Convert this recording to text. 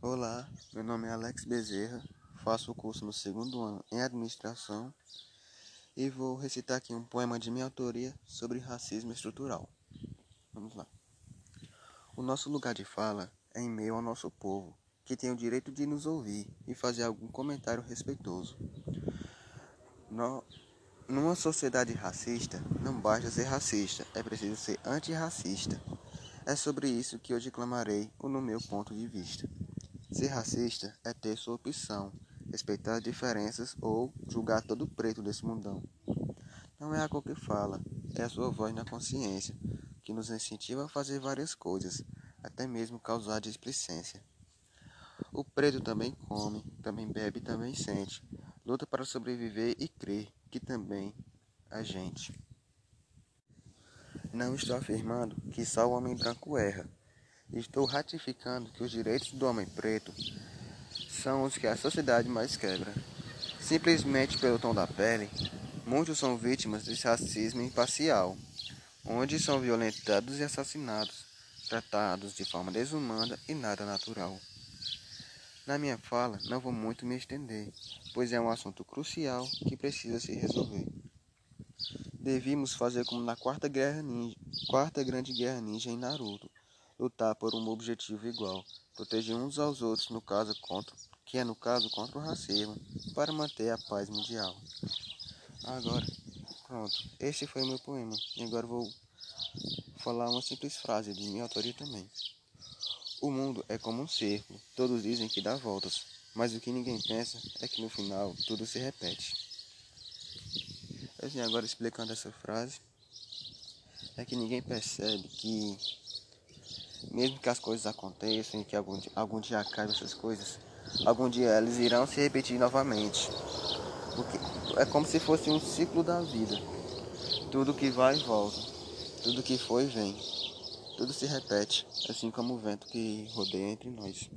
Olá, meu nome é Alex Bezerra, faço o curso no segundo ano em Administração e vou recitar aqui um poema de minha autoria sobre racismo estrutural. Vamos lá. O nosso lugar de fala é em meio ao nosso povo, que tem o direito de nos ouvir e fazer algum comentário respeitoso. No, numa sociedade racista, não basta ser racista, é preciso ser antirracista. É sobre isso que eu declamarei o no meu ponto de vista. Ser racista é ter sua opção, respeitar as diferenças ou julgar todo preto desse mundão. Não é a cor que fala, é a sua voz na consciência, que nos incentiva a fazer várias coisas, até mesmo causar displicência. O preto também come, também bebe, também sente, luta para sobreviver e crê que também a gente. Não estou afirmando que só o homem branco erra. Estou ratificando que os direitos do homem preto são os que a sociedade mais quebra. Simplesmente pelo tom da pele, muitos são vítimas desse racismo imparcial, onde são violentados e assassinados, tratados de forma desumana e nada natural. Na minha fala, não vou muito me estender, pois é um assunto crucial que precisa se resolver. Devíamos fazer como na quarta, guerra ninja, quarta grande guerra ninja em Naruto, lutar por um objetivo igual, proteger uns aos outros no caso contra, que é no caso contra o racismo, para manter a paz mundial. Agora, pronto, este foi o meu poema. E agora vou falar uma simples frase de minha autoria também. O mundo é como um círculo, todos dizem que dá voltas, mas o que ninguém pensa é que no final tudo se repete. Assim, agora explicando essa frase, é que ninguém percebe que mesmo que as coisas aconteçam e que algum, algum dia essas coisas, algum dia elas irão se repetir novamente. Porque é como se fosse um ciclo da vida. Tudo que vai volta. Tudo que foi vem. Tudo se repete, assim como o vento que rodeia entre nós.